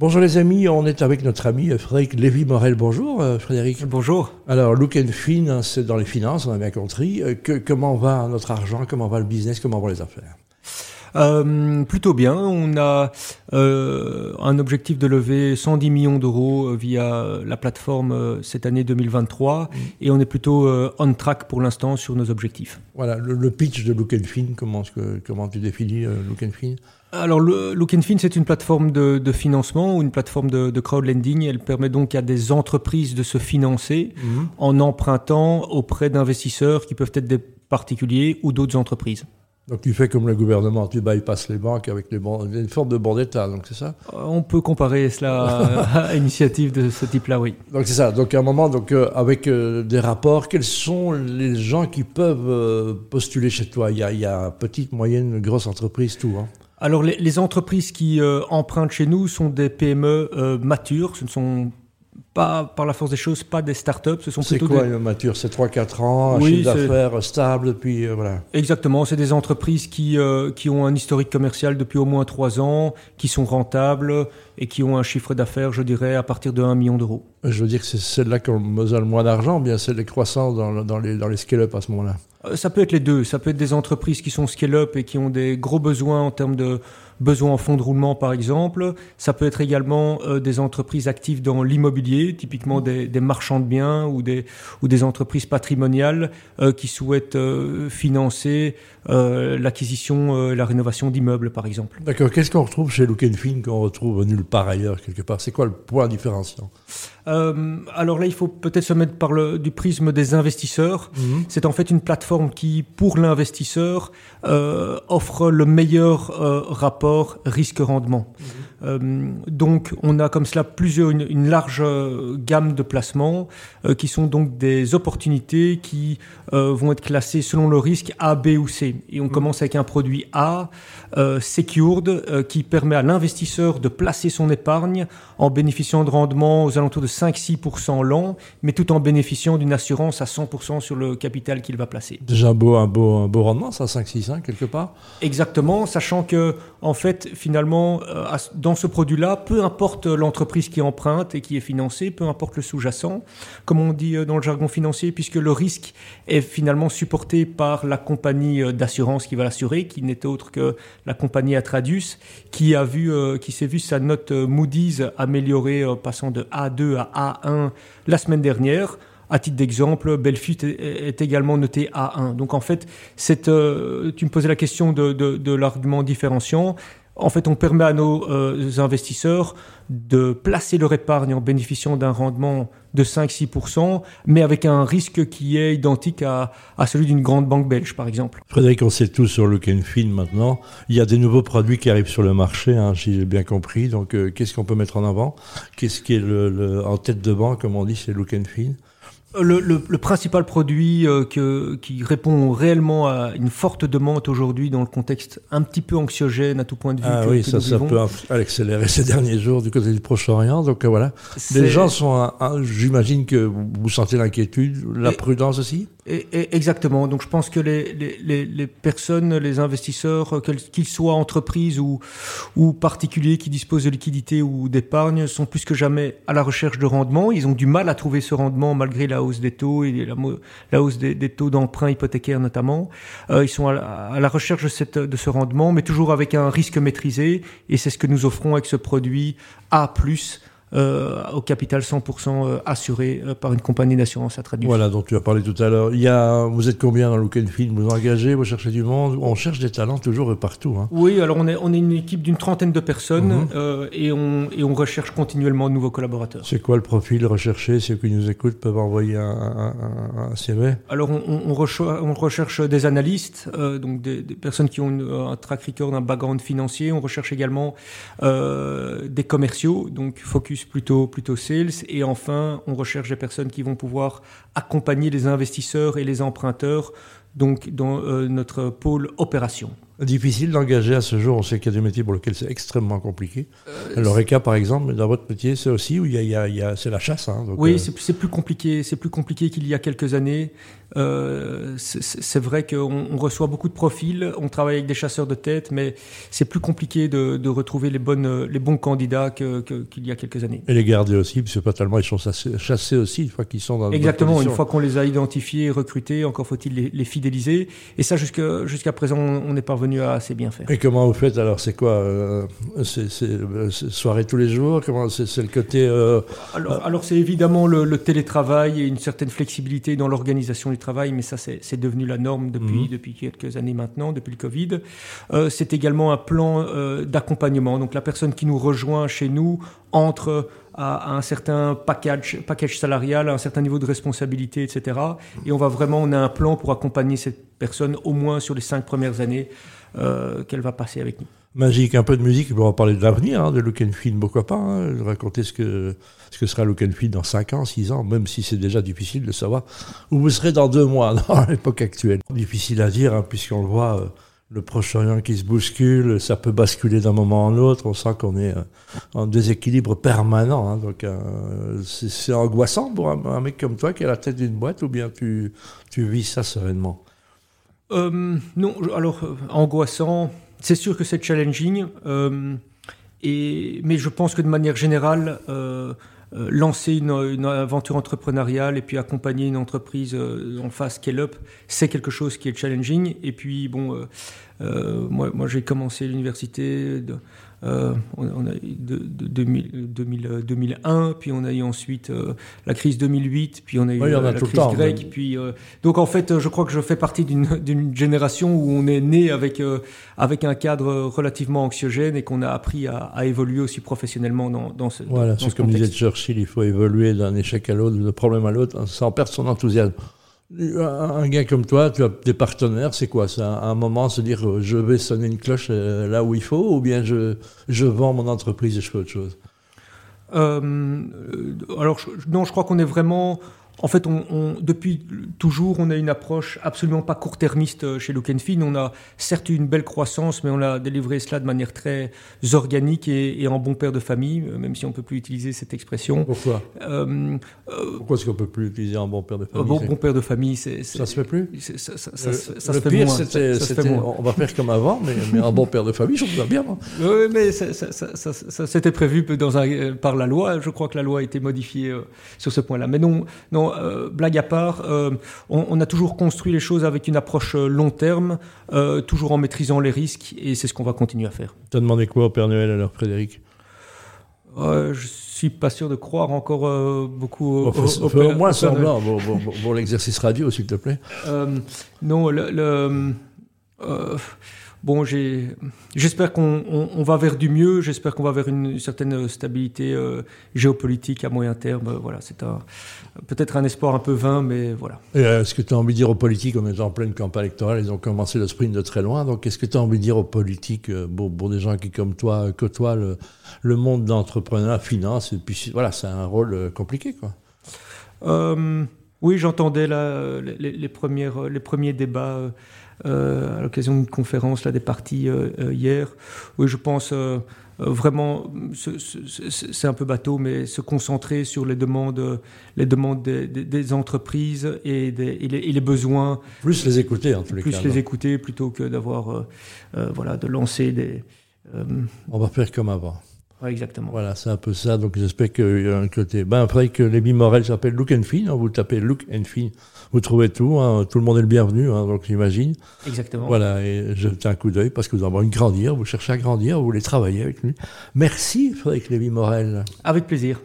Bonjour les amis, on est avec notre ami Frédéric Lévy-Morel. Bonjour euh, Frédéric. Bonjour. Alors, Look and Fin, c'est dans les finances, on a bien compris. Euh, que, comment va notre argent, comment va le business, comment vont les affaires? Euh, plutôt bien. On a euh, un objectif de lever 110 millions d'euros via la plateforme cette année 2023 mm. et on est plutôt on track pour l'instant sur nos objectifs. Voilà, le, pitch de Look and Fin, comment, comment tu définis Look and Fin alors, le Look Fin, c'est une plateforme de, financement ou une plateforme de, de, crowdlending. Elle permet donc à des entreprises de se financer mhm. en empruntant auprès d'investisseurs qui peuvent être des particuliers ou d'autres entreprises. Donc tu fais comme le gouvernement, tu bypasses les banques avec les une forme de bon d'État, donc c'est ça? Euh, On peut comparer cela à une initiative de ce type-là, oui. Donc c'est ça. Donc à un moment, donc euh, avec euh, des rapports, quels sont les gens qui peuvent postuler chez toi? Il y, a, il y a petite, moyenne, grosse entreprise, tout. Hein alors les, entreprises qui empruntent chez nous sont des PME matures, ce ne sont pas, par la force des choses, pas des startups. Ce sont c'est quoi une mature C'est 3-4 ans, un chiffre d'affaires stable, puis euh, voilà. Exactement, c'est des entreprises qui, qui ont un historique commercial depuis au moins 3 ans, qui sont rentables et qui ont un chiffre d'affaires, je dirais, à partir de 1 million d'euros. Je veux dire que c'est celles-là qui besoin le moins d'argent, bien c'est les croissances dans, dans les, dans les scale-up à ce moment-là? Euh, ça peut être les deux. Ça peut être des entreprises qui sont scale-up et qui ont des gros besoins en termes de besoins en fonds de roulement, par exemple. Ça peut être également euh, des entreprises actives dans l'immobilier, typiquement des, des, marchands de biens ou des, ou des entreprises patrimoniales euh, qui souhaitent financer l'acquisition, la rénovation d'immeubles, par exemple. D'accord. Qu'est-ce qu'on retrouve chez Look Fin qu'on retrouve nulle part ailleurs, quelque part? C'est quoi le point différenciant? Euh, alors là, il faut peut-être se mettre par le du prisme des investisseurs. Mhm. C'est en fait une plateforme qui, pour l'investisseur, euh, offre le meilleur euh, rapport risque-rendement. Mhm. Euh, donc, on a comme cela plusieurs, une, une large euh, gamme de placements euh, qui sont donc des opportunités qui vont être classées selon le risque A, B ou C. Et on mhm. commence avec un produit A, secured, qui permet à l'investisseur de placer son épargne en bénéficiant de rendements aux alentours de 5-6% l'an, mais tout en bénéficiant d'une assurance à 100% sur le capital qu'il va placer. Déjà un beau, un beau, un beau rendement, ça, 5-6, hein, quelque part Exactement, sachant que, en fait, finalement, dans dans ce produit-là, peu importe l'entreprise qui emprunte et qui est financée, peu importe le sous-jacent, comme on dit euh, dans le jargon financier, puisque le risque est finalement supporté par la compagnie euh, d'assurance qui va l'assurer, qui n'est autre que la compagnie Atradius, qui a vu, euh, qui s'est vu sa note Moody's améliorer, passant de A2 à A1 la semaine dernière. À titre d'exemple, Belfut est, également noté A1. Donc en fait, tu me posais la question de l'argument différenciant. En fait, on permet à nos euh, investisseurs de placer leur épargne en bénéficiant d'un rendement de 5-6%, mais avec un risque qui est identique à, celui d'une grande banque belge, par exemple. Frédéric, on sait tout sur Look Fin maintenant. Il y a des nouveaux produits qui arrivent sur le marché, hein, si j'ai bien compris. Donc, euh, qu'est-ce qu'on peut mettre en avant? Qu'est-ce qui est le, en tête de banque, comme on dit, c'est Look Fin le, le, le, principal produit euh, que, qui répond réellement à une forte demande aujourd'hui dans le contexte un petit peu anxiogène à tout point de vue. Ah oui, ça, ça peut accélérer ces derniers jours du côté du Proche-Orient. Donc euh, voilà, les gens sont, j'imagine que vous sentez l'inquiétude, la prudence aussi exactement. Donc je pense que les, les, les personnes, les investisseurs, qu'ils soient entreprises ou, ou particuliers qui disposent de liquidités ou d'épargne, sont plus que jamais à la recherche de rendement. Ils ont du mal à trouver ce rendement malgré la hausse des taux et la, la hausse des, taux d'emprunt hypothécaire notamment. Euh, ils sont à la, la recherche de, de ce rendement, mais toujours avec un risque maîtrisé. Et c'est ce que nous offrons avec ce produit A+, euh, au capital 100% euh, assuré euh, par une compagnie d'assurance à traduire. Voilà, dont tu as parlé tout à l'heure. Il y a, vous êtes combien dans Look Film? Vous engagez, vous cherchez du monde? On cherche des talents toujours et partout. Hein. Oui, alors on est, on est une équipe d'une trentaine de personnes mhm. et, on, et on recherche continuellement de nouveaux collaborateurs. C'est quoi le profil recherché? Ceux qui nous écoutent peuvent envoyer un, un, CV Alors on, on, on, recherche des analystes, donc des, personnes qui ont un track record, un background financier. On recherche également des commerciaux, donc focus plutôt, plutôt sales. Et enfin, on recherche des personnes qui vont pouvoir accompagner les investisseurs et les emprunteurs donc dans notre pôle opération. Difficile d'engager à ce jour, on sait qu'il y a des métiers pour lesquels c'est extrêmement compliqué. Euh, L'ORECA, par exemple, dans votre métier, c'est aussi où il y a, c'est la chasse. Hein, oui, c'est plus compliqué, c'est plus compliqué qu'il y a quelques années. Euh, c'est vrai qu'on reçoit beaucoup de profils, on travaille avec des chasseurs de tête, mais c'est plus compliqué de, retrouver les, bonnes, les bons candidats qu'il que, y a quelques années. Et les garder aussi, parce que pas tellement ils sont chassés aussi une fois qu'ils sont dans Exactement, une fois qu'on les a identifiés et recrutés, encore faut-il les, fidéliser. Et ça, jusqu'à présent, on n'est parvenu à assez bien faire. Et comment vous faites alors C'est quoi euh, C'est soirée tous les jours Comment C'est le côté. Euh, alors, alors c'est évidemment le, le, télétravail et une certaine flexibilité dans l'organisation du travail, mais ça, c'est devenu la norme depuis, mhm. depuis quelques années maintenant, depuis le Covid. Euh, c'est également un plan euh, d'accompagnement. Donc, la personne qui nous rejoint chez nous entre à, un certain package, package salarial, à un certain niveau de responsabilité, etc. Et on va vraiment, on a un plan pour accompagner cette personne au moins sur les cinq premières années euh, qu'elle va passer avec nous magique, un peu de musique, on va parler de l'avenir, hein, de Feel, pourquoi pas, hein, raconter ce que, ce que sera Feel dans 5 ans, 6 ans, même si c'est déjà difficile de savoir où vous serez dans deux mois, dans l'époque actuelle. Difficile à dire, hein, puisqu'on le voit, euh, le Proche-Orient qui se bouscule, ça peut basculer d'un moment à l'autre, on sent qu'on est euh, en déséquilibre permanent, hein, donc euh, c'est angoissant pour un, mec comme toi qui est à la tête d'une boîte, ou bien tu, tu vis ça sereinement? Non, alors angoissant c'est sûr que c'est challenging, euh, et, mais je pense que de manière générale, euh, euh, lancer une, aventure entrepreneuriale et puis accompagner une entreprise en phase scale-up, c'est quelque chose qui est challenging. Et puis, bon, moi, moi j'ai commencé l'université euh, on, a eu de, 2000, 2001, puis on a eu ensuite euh, la crise 2008, puis on a eu la crise grecque. Puis, euh, donc en fait, je crois que je fais partie d'une génération où on est né avec, avec un cadre relativement anxiogène et qu'on a appris à, évoluer aussi professionnellement dans, dans ce Voilà, c'est comme disait Churchill, il faut évoluer d'un échec à l'autre, d'un problème à l'autre, sans perdre son enthousiasme. Un gars comme toi, tu as des partenaires, c'est quoi C'est un, moment se dire euh, je vais sonner une cloche euh, là où il faut ou bien je, je vends mon entreprise et je fais autre chose? Euh, Alors, non, je crois qu'on est vraiment en fait, on, depuis toujours, on a une approche absolument pas court-termiste euh, chez Look. On a certes eu une belle croissance, mais on a délivré cela de manière très organique et, en bon père de famille, euh, même si on peut plus utiliser cette expression. Pourquoi? Euh, Pourquoi est-ce qu'on peut plus utiliser un bon père de famille? Bon, bon père de famille, c'est ça se fait plus? Ça, ça, ça, se fait moins. C'était, on va faire comme avant, mais, mais un bon père de famille, je trouve ça bien. Oui, mais ça, c'était prévu dans un, par la loi. Je crois que la loi a été modifiée sur ce point-là. Mais non, non euh, blague à part, euh, on, a toujours construit les choses avec une approche euh, long terme, toujours en maîtrisant les risques, et c'est ce qu'on va continuer à faire. Tu as demandé quoi au Père Noël alors, Frédéric? Je suis pas sûr de croire encore beaucoup au, au, moins semblant pour, l'exercice radio, s'il te plaît. non, le bon, j'espère qu'on va vers du mieux, j'espère qu'on va vers une certaine stabilité euh, géopolitique à moyen terme. Voilà, c'est peut-être un espoir un peu vain, mais voilà. Euh, est-ce que tu as envie de dire aux politiques, on est en pleine campagne électorale, ils ont commencé le sprint de très loin, donc est-ce que tu as envie de dire aux politiques, euh, pour, des gens qui, comme toi, côtoient le, le monde d'entrepreneuriat, finance, et puis voilà, c'est un rôle compliqué, quoi. oui, j'entendais les, les, premières, les premiers débats euh, à l'occasion d'une conférence là, des partis euh, euh, hier. Oui, je pense vraiment, c'est un peu bateau, mais se concentrer sur les demandes, les demandes des, entreprises et, des, et, les, besoins. Plus les écouter en tous les cas. Plus les écouter plutôt que d'avoir, voilà, de lancer des. On va faire comme avant. Exactement. Voilà, c'est un peu ça. Donc j'espère qu'il y a un côté. Ben, après que Lévi Morel s'appelle Look and Feel, hein, vous tapez Look and Feel vous trouvez tout, hein, tout le monde est le bienvenu, hein, donc j'imagine. Exactement. Voilà, et jetez un coup d'œil parce que vous avez envie de grandir, vous cherchez à grandir, vous voulez travailler avec lui. Merci Frédéric Lévy-Morel. Avec plaisir.